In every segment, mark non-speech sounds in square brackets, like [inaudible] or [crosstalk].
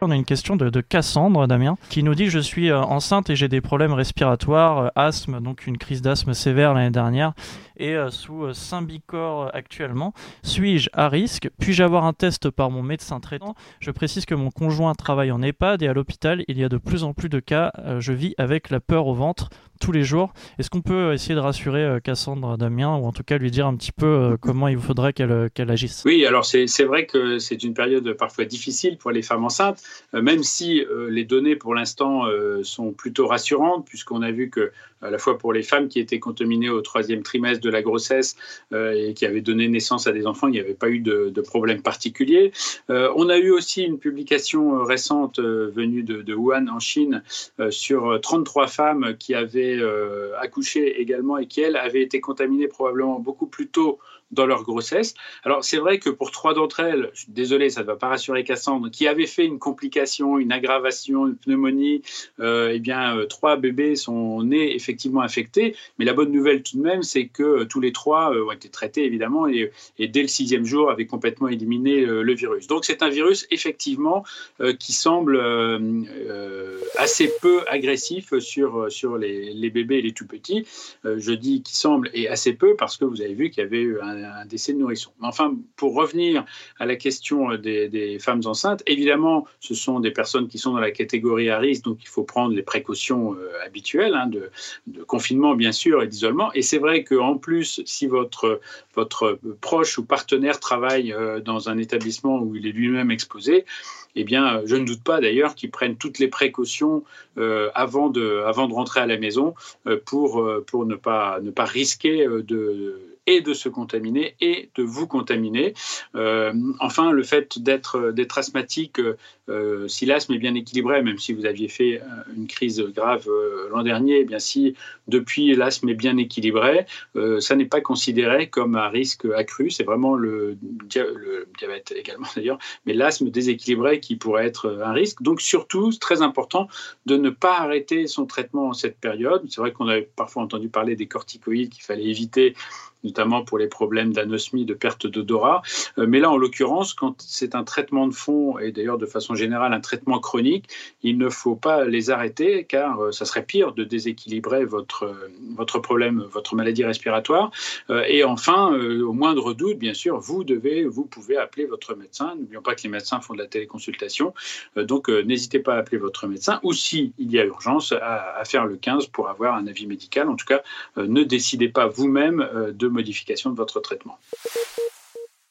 On a une question de, Cassandre, Damien, qui nous dit Je suis euh, enceinte et j'ai des problèmes respiratoires, euh, asthme, donc une crise d'asthme sévère l'année dernière, et euh, sous Symbicort actuellement. Suis-je à risque? Puis-je avoir un test par mon médecin traitant? Je précise que mon conjoint travaille en EHPAD et à l'hôpital, il y a de plus en plus de cas. je vis avec la peur au ventre tous les jours. Est-ce qu'on peut essayer de rassurer euh, Cassandre Damien ou en tout cas lui dire un petit peu euh, comment il faudrait qu'elle euh, qu'elle agisse? Oui, alors c'est vrai que c'est une période parfois difficile pour les femmes enceintes, même si les données pour l'instant sont plutôt rassurantes, puisqu'on a vu que à la fois pour les femmes qui étaient contaminées au troisième trimestre de la grossesse et qui avaient donné naissance à des enfants, il n'y avait pas eu de, de problème particulier. on a eu aussi une publication récente venue de, de Wuhan en Chine sur 33 femmes qui avaient euh, accouché également et qui, elles, avaient été contaminées probablement beaucoup plus tôt dans leur grossesse. Alors c'est vrai que pour trois d'entre elles, je suis désolé, ça ne va pas rassurer Cassandre, qui avaient fait une complication, une aggravation, une pneumonie, euh, eh bien euh, trois bébés sont nés effectivement infectés. Mais la bonne nouvelle tout de même, c'est que euh, tous les trois ont été traités évidemment et, dès le sixième jour avaient complètement éliminé le virus. Donc c'est un virus effectivement qui semble assez peu agressif sur, sur les, les, bébés et les tout petits. je dis qui semble et assez peu parce que vous avez vu qu'il y avait eu un un, décès de nourrisson. Mais enfin, pour revenir à la question des, femmes enceintes, évidemment, ce sont des personnes qui sont dans la catégorie à risque, donc il faut prendre les précautions euh, habituelles hein, de, confinement, bien sûr, et d'isolement. Et c'est vrai qu'en plus, si votre, proche ou partenaire travaille euh, dans un établissement où il est lui-même exposé, eh bien, je ne doute pas d'ailleurs qu'ils prennent toutes les précautions euh, avant, de, rentrer à la maison pour, ne pas risquer de et de se contaminer et de vous contaminer. Euh, enfin, le fait d'être asthmatique, euh, si l'asthme est bien équilibré, même si vous aviez fait euh, une crise grave l'an dernier, eh bien si depuis l'asthme est bien équilibré, ça n'est pas considéré comme un risque accru. C'est vraiment le, le, diabète également [laughs] d'ailleurs, mais l'asthme déséquilibré qui pourrait être un risque. Donc surtout, c'est très important de ne pas arrêter son traitement en cette période. C'est vrai qu'on avait parfois entendu parler des corticoïdes qu'il fallait éviter notamment pour les problèmes d'anosmie, de perte d'odorat. Euh, mais là, en l'occurrence, quand c'est un traitement de fond, et d'ailleurs de façon générale un traitement chronique, il ne faut pas les arrêter, car euh, ça serait pire de déséquilibrer votre, euh, votre problème, votre maladie respiratoire. Et enfin, au moindre doute, bien sûr, vous devez, vous pouvez appeler votre médecin. N'oublions pas que les médecins font de la téléconsultation. Donc, n'hésitez pas à appeler votre médecin, ou s'il y a urgence, à, faire le 15 pour avoir un avis médical. En tout cas, ne décidez pas vous-même de modification de votre traitement.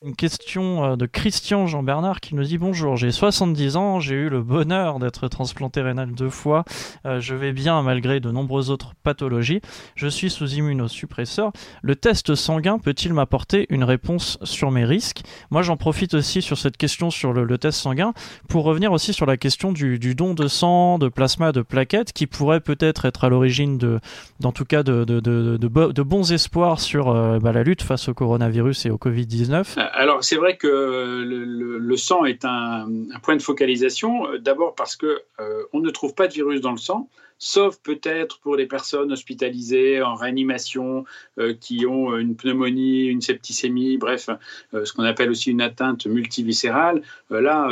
Une question euh, de Christian Jean-Bernard qui nous dit Bonjour, j'ai 70 ans, j'ai eu le bonheur d'être transplanté rénal deux fois, euh, je vais bien malgré de nombreuses autres pathologies, je suis sous immunosuppresseur. Le test sanguin peut-il m'apporter une réponse sur mes risques? Moi j'en profite aussi sur cette question sur le, test sanguin pour revenir aussi sur la question du, don de sang, de plasma, de plaquettes qui pourrait peut-être être à l'origine de, d'en tout cas de, bons espoirs sur euh, bah, la lutte face au coronavirus et au Covid-19 alors c'est vrai que le, sang est un, point de focalisation, euh, d'abord parce que euh, ne trouve pas de virus dans le sang, sauf peut-être pour les personnes hospitalisées en réanimation euh, qui ont une pneumonie, une septicémie, bref, euh, ce qu'on appelle aussi une atteinte multiviscérale. Euh, là,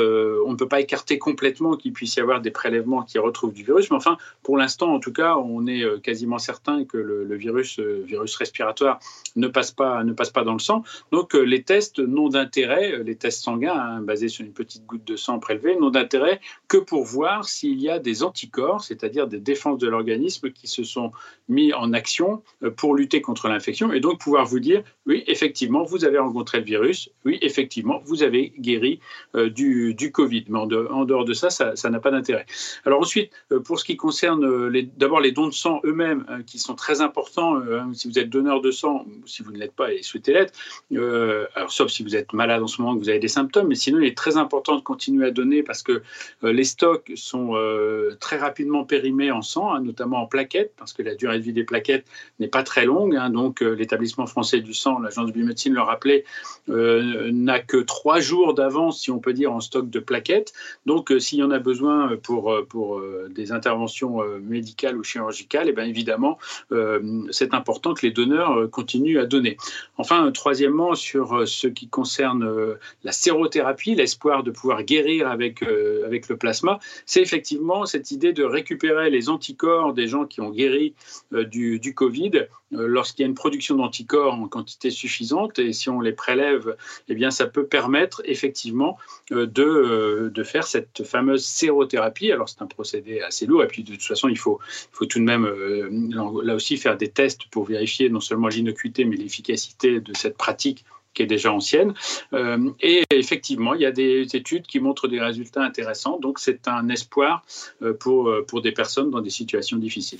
on ne peut pas écarter complètement qu'il puisse y avoir des prélèvements qui retrouvent du virus, mais enfin, pour l'instant, en tout cas, on est quasiment certain que le, virus, virus respiratoire ne passe, pas, ne passe pas dans le sang. Donc, les tests n'ont d'intérêt, les tests sanguins hein, basés sur une petite goutte de sang prélevée, n'ont d'intérêt que pour voir s'il y a des anticorps, c'est-à-dire des défense de l'organisme qui se sont mis en action euh, pour lutter contre l'infection et donc pouvoir vous dire oui, effectivement, vous avez rencontré le virus, oui, effectivement, vous avez guéri euh, du, du, Covid. Mais en, dehors de ça, ça n'a pas d'intérêt. Alors ensuite, euh, pour ce qui concerne d'abord les dons de sang eux-mêmes, qui sont très importants, hein, si vous êtes donneur de sang, si vous ne l'êtes pas et souhaitez l'être, alors sauf si vous êtes malade en ce moment, que vous avez des symptômes, mais sinon il est très important de continuer à donner parce que les stocks sont très rapidement périmés en sang, hein, notamment en plaquettes, parce que la durée de vie des plaquettes n'est pas très longue. Hein. donc l'établissement français du sang, l'agence de biomédecine le rappelait, n'a que trois jours d'avance, si on peut dire, en stock de plaquettes. Donc s'il y en a besoin pour, pour des interventions médicales ou chirurgicales, et eh bien évidemment, c'est important que les donneurs continuent à donner. Enfin, troisièmement, sur ce qui concerne la sérothérapie, l'espoir de pouvoir guérir avec, avec le plasma, c'est effectivement cette idée de récupérer les anticorps des gens qui ont guéri euh, du, Covid euh, lorsqu'il y a une production d'anticorps en quantité suffisante et si on les prélève, eh bien ça peut permettre effectivement euh, de, de faire cette fameuse sérothérapie. Alors c'est un procédé assez lourd et puis de toute façon il faut, il faut tout de même là aussi faire des tests pour vérifier non seulement l'innocuité mais l'efficacité de cette pratique qui est déjà ancienne. Euh, et effectivement, il y a des études qui montrent des résultats intéressants. Donc, c'est un espoir euh, pour, euh, pour des personnes dans des situations difficiles.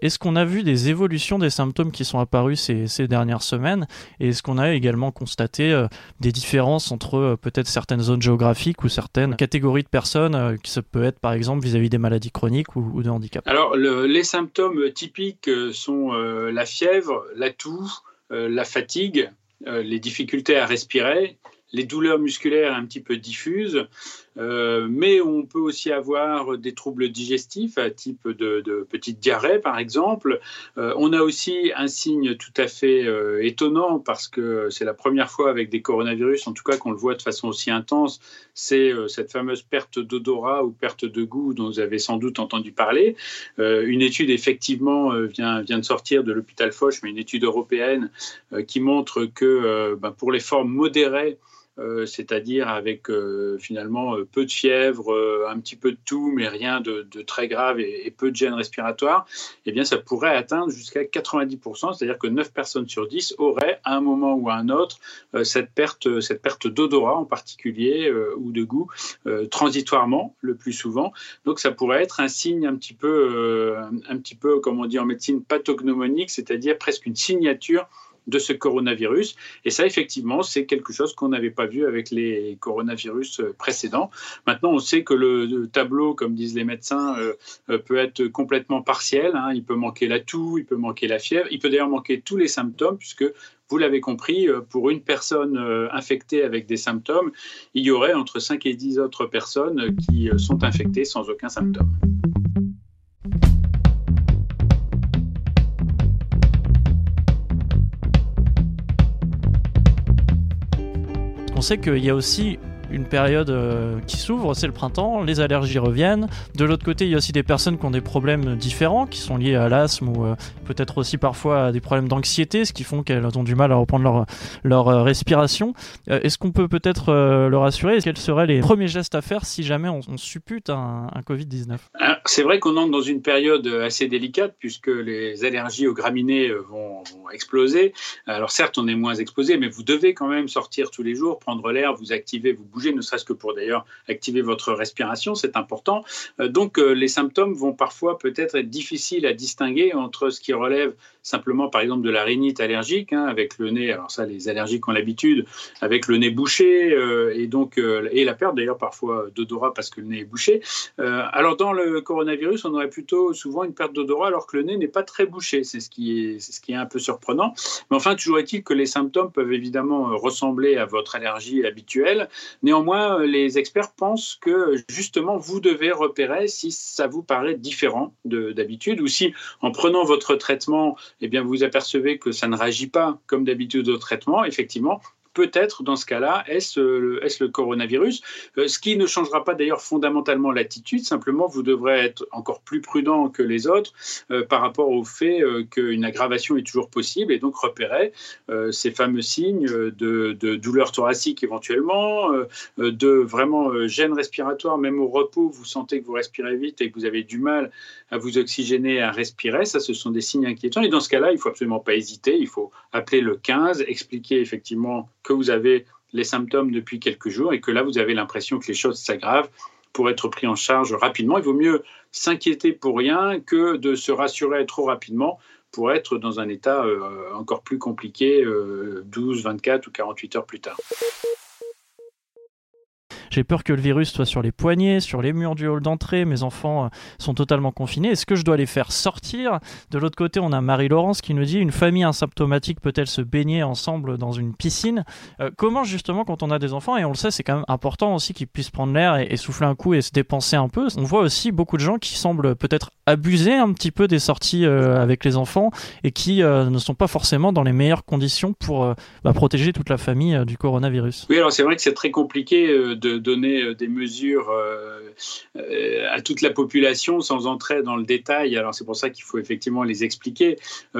Est-ce qu'on a vu des évolutions des symptômes qui sont apparus ces, ces dernières semaines? Et est-ce qu'on a également constaté des différences entre peut-être certaines zones géographiques ou certaines catégories de personnes, qui ça peut être par exemple vis-à-vis des maladies chroniques ou, de handicap Alors, les symptômes typiques sont la fièvre, la toux, la fatigue, euh, les difficultés à respirer, les douleurs musculaires un petit peu diffuses, euh, mais on peut aussi avoir des troubles digestifs, type de, de petite diarrhée par exemple. Euh, on a aussi un signe tout à fait euh, étonnant parce que c'est la première fois avec des coronavirus, en tout cas qu'on le voit de façon aussi intense, c'est cette fameuse perte d'odorat ou perte de goût dont vous avez sans doute entendu parler. une étude effectivement vient, vient de sortir de l'hôpital Foch, mais une étude européenne qui montre que ben, pour les formes modérées, euh, c'est-à-dire avec euh, finalement euh, peu de fièvre, un petit peu de tout, mais rien de, très grave et, peu de gènes respiratoires, eh bien ça pourrait atteindre jusqu'à 90%, c'est-à-dire que 9 personnes sur 10 auraient à un moment ou à un autre cette perte, cette perte d'odorat en particulier ou de goût transitoirement le plus souvent. Donc ça pourrait être un signe un petit peu, un petit peu comme on dit en médecine, pathognomonique, c'est-à-dire presque une signature de ce coronavirus. Et ça, effectivement, c'est quelque chose qu'on n'avait pas vu avec les coronavirus euh, précédents. Maintenant, on sait que le tableau, comme disent les médecins, euh, euh, peut être complètement partiel. Hein. Il peut manquer la toux, il peut manquer la fièvre, il peut d'ailleurs manquer tous les symptômes, puisque vous l'avez compris, pour une personne infectée avec des symptômes, il y aurait entre 5 et 10 autres personnes qui sont infectées sans aucun symptôme. Sait qu'il y a aussi une période euh, qui s'ouvre, c'est le printemps, les allergies reviennent. De l'autre côté, il y a aussi des personnes qui ont des problèmes différents, qui sont liés à l'asthme ou euh, peut-être aussi parfois à des problèmes d'anxiété, ce qui font qu'elles ont du mal à reprendre leur, euh, respiration. Est-ce qu'on peut peut-être leur assurer Quels seraient les premiers gestes à faire si jamais on, suppute un, Covid-19 ah, C'est vrai qu'on entre dans une période assez délicate puisque les allergies aux graminées vont exploser. Alors certes, on est moins exposé, mais vous devez quand même sortir tous les jours, prendre l'air, vous activer, vous bouger ne serait-ce que pour d'ailleurs activer votre respiration, c'est important. Euh, donc euh, les symptômes vont parfois peut-être être difficiles à distinguer entre ce qui relève simplement par exemple de la rhinite allergique, hein, avec le nez, alors ça les allergiques ont l'habitude, avec le nez bouché euh, et donc et la perte d'ailleurs parfois d'odorat parce que le nez est bouché. alors dans le coronavirus, on aurait plutôt souvent une perte d'odorat alors que le nez n'est pas très bouché, c'est ce ce qui est un peu surprenant. Mais enfin, toujours est-il que les symptômes peuvent évidemment ressembler à votre allergie habituelle. Néanmoins, euh, les experts pensent que justement, vous devez repérer si ça vous paraît différent d'habitude ou si, en prenant votre traitement, eh vous apercevez que ça ne réagit pas comme d'habitude au traitement. Effectivement, peut-être dans ce cas-là, est-ce le, est le coronavirus? Euh, Ce qui ne changera pas d'ailleurs fondamentalement l'attitude, simplement vous devrez être encore plus prudent que les autres euh, par rapport au fait euh, qu'une aggravation est toujours possible. Et donc repérer ces fameux signes de, de douleur thoracique éventuellement, de vraiment gêne respiratoire, même au repos, vous sentez que vous respirez vite et que vous avez du mal à vous oxygéner, à respirer, ça ce sont des signes inquiétants. Et dans ce cas-là, il faut absolument pas hésiter, il faut appeler le 15, expliquer effectivement que vous avez les symptômes depuis quelques jours et que là, vous avez l'impression que les choses s'aggravent pour être pris en charge rapidement. Il vaut mieux s'inquiéter pour rien que de se rassurer trop rapidement pour être dans un état euh, encore plus compliqué 12, euh, 24 ou 48 heures plus tard. J'ai peur que le virus soit sur les poignets, sur les murs du hall d'entrée, mes enfants sont totalement confinés, est-ce que je dois les faire sortir? De l'autre côté, on a Marie-Laurence qui nous dit une famille asymptomatique peut-elle se baigner ensemble dans une piscine? Comment justement quand on a des enfants, et on le sait, c'est quand même important aussi qu'ils puissent prendre l'air et, souffler un coup et se dépenser un peu, on voit aussi beaucoup de gens qui semblent peut-être abuser un petit peu des sorties avec les enfants et qui ne sont pas forcément dans les meilleures conditions pour euh, bah, protéger toute la famille euh, du coronavirus. Oui, alors c'est vrai que c'est très compliqué euh, de donner des mesures à toute la population sans entrer dans le détail. Alors c'est pour ça qu'il faut effectivement les expliquer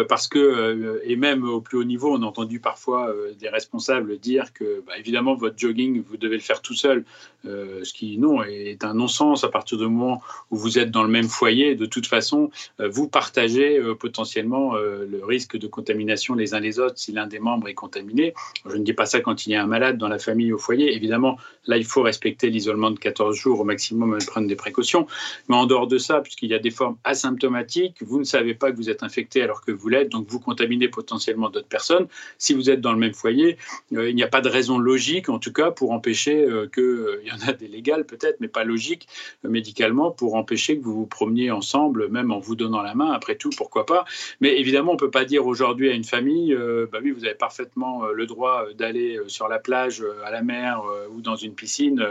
parce que, et même au plus haut niveau, on a entendu parfois des responsables dire que, bah, évidemment, votre jogging, vous devez le faire tout seul, ce qui, non, est un non-sens à partir du moment où vous êtes dans le même foyer. De toute façon, vous partagez potentiellement le risque de contamination les uns les autres si l'un des membres est contaminé. Je ne dis pas ça quand il y a un malade dans la famille au foyer. Évidemment, là, il faut respecter l'isolement de 14 jours au maximum et prendre des précautions. Mais en dehors de ça, puisqu'il y a des formes asymptomatiques, vous ne savez pas que vous êtes infecté alors que vous l'êtes, donc vous contaminez potentiellement d'autres personnes. Si vous êtes dans le même foyer, euh, il n'y a pas de raison logique, en tout cas, pour empêcher euh, que, euh, il y en a des légales peut-être, mais pas logique médicalement, pour empêcher que vous vous promeniez ensemble, même en vous donnant la main. Après tout, pourquoi pas? Mais évidemment, on ne peut pas dire aujourd'hui à une famille, bah oui, vous avez parfaitement le droit d'aller sur la plage, à la mer ou dans une piscine.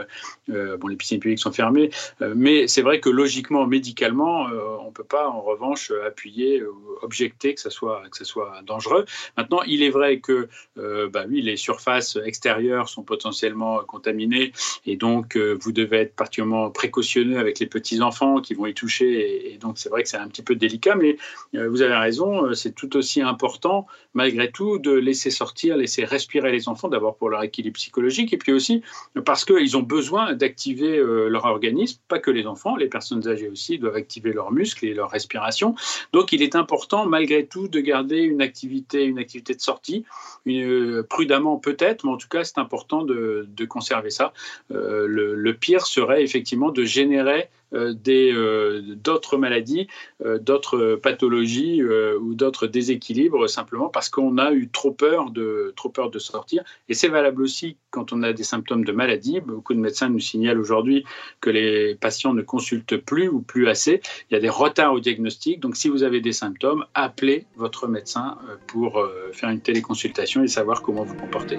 Bon, les piscines publiques sont fermées, mais c'est vrai que logiquement, médicalement, on ne peut pas en revanche appuyer ou objecter que ça soit, que ça soit dangereux. Maintenant, il est vrai que bah oui, les surfaces extérieures sont potentiellement contaminées et donc vous devez être particulièrement précautionneux avec les petits-enfants qui vont y toucher et, donc c'est vrai que c'est un petit peu délicat, mais vous avez raison, c'est tout aussi important malgré tout de laisser sortir, laisser respirer les enfants, d'abord pour leur équilibre psychologique et puis aussi parce qu'ils ont besoin d'activer leur organisme, pas que les enfants, les personnes âgées aussi doivent activer leurs muscles et leur respiration. Donc il est important malgré tout de garder une activité, une activité de sortie, une, prudemment peut-être, mais en tout cas c'est important de, conserver ça. Euh, le, pire serait effectivement de générer euh, euh, d'autres maladies, euh, d'autres pathologies ou d'autres déséquilibres simplement parce qu'on a eu trop peur de, trop peur de sortir. Et c'est valable aussi quand on a des symptômes de maladie. Beaucoup de médecins nous signalent aujourd'hui que les patients ne consultent plus ou plus assez. Il y a des retards au diagnostic. Donc si vous avez des symptômes, appelez votre médecin pour faire une téléconsultation et savoir comment vous comportez.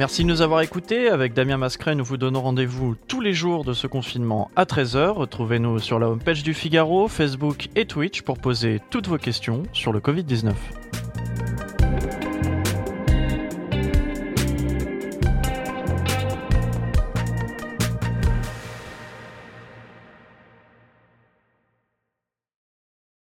Merci de nous avoir écoutés. Avec Damien Mascret, nous vous donnons rendez-vous tous les jours de ce confinement à 13h. Retrouvez-nous sur la homepage du Figaro, Facebook et Twitch pour poser toutes vos questions sur le Covid-19.